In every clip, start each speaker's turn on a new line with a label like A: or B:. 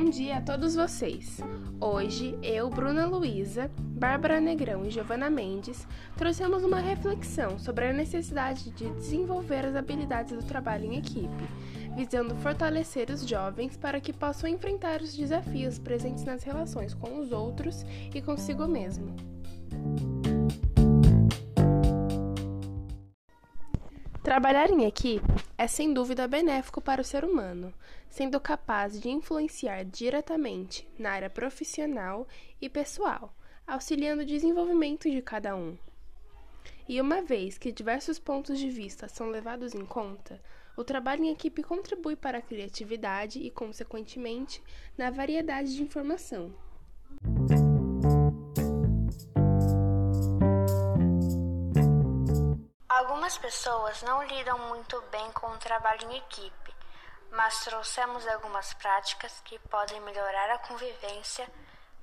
A: Bom dia a todos vocês! Hoje, eu, Bruna Luiza, Bárbara Negrão e Giovana Mendes trouxemos uma reflexão sobre a necessidade de desenvolver as habilidades do trabalho em equipe, visando fortalecer os jovens para que possam enfrentar os desafios presentes nas relações com os outros e consigo mesmo. Trabalhar em equipe é sem dúvida benéfico para o ser humano, sendo capaz de influenciar diretamente na área profissional e pessoal, auxiliando o desenvolvimento de cada um. E uma vez que diversos pontos de vista são levados em conta, o trabalho em equipe contribui para a criatividade e, consequentemente, na variedade de informação.
B: Algumas pessoas não lidam muito bem com o trabalho em equipe, mas trouxemos algumas práticas que podem melhorar a convivência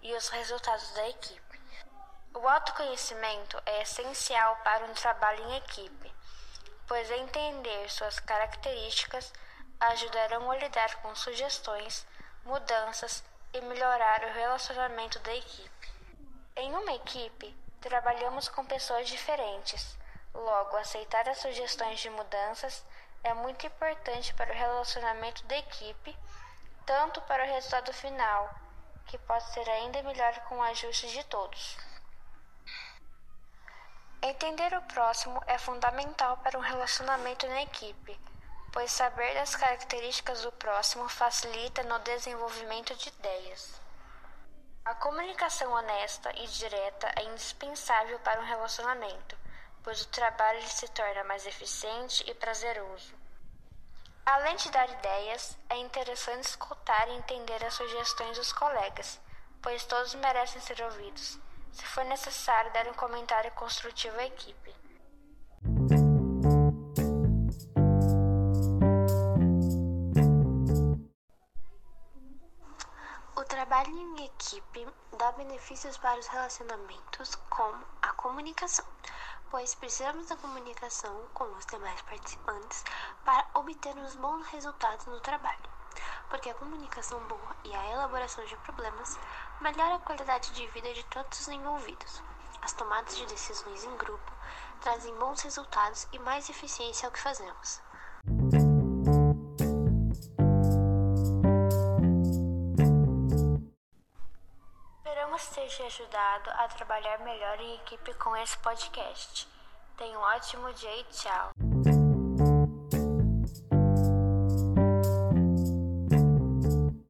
B: e os resultados da equipe. O autoconhecimento é essencial para um trabalho em equipe, pois entender suas características ajudarão a lidar com sugestões, mudanças e melhorar o relacionamento da equipe. Em uma equipe, trabalhamos com pessoas diferentes Logo, aceitar as sugestões de mudanças é muito importante para o relacionamento da equipe, tanto para o resultado final, que pode ser ainda melhor com o ajuste de todos. Entender o próximo é fundamental para um relacionamento na equipe, pois saber das características do próximo facilita no desenvolvimento de ideias. A comunicação honesta e direta é indispensável para um relacionamento pois o trabalho se torna mais eficiente e prazeroso. Além de dar ideias, é interessante escutar e entender as sugestões dos colegas, pois todos merecem ser ouvidos. Se for necessário, dar um comentário construtivo à equipe.
C: O trabalho em equipe dá benefícios para os relacionamentos, como a comunicação pois precisamos da comunicação com os demais participantes para obtermos bons resultados no trabalho. Porque a comunicação boa e a elaboração de problemas melhora a qualidade de vida de todos os envolvidos. As tomadas de decisões em grupo trazem bons resultados e mais eficiência ao que fazemos.
B: Te ajudado a trabalhar melhor em equipe com esse podcast. Tenha um ótimo dia e tchau!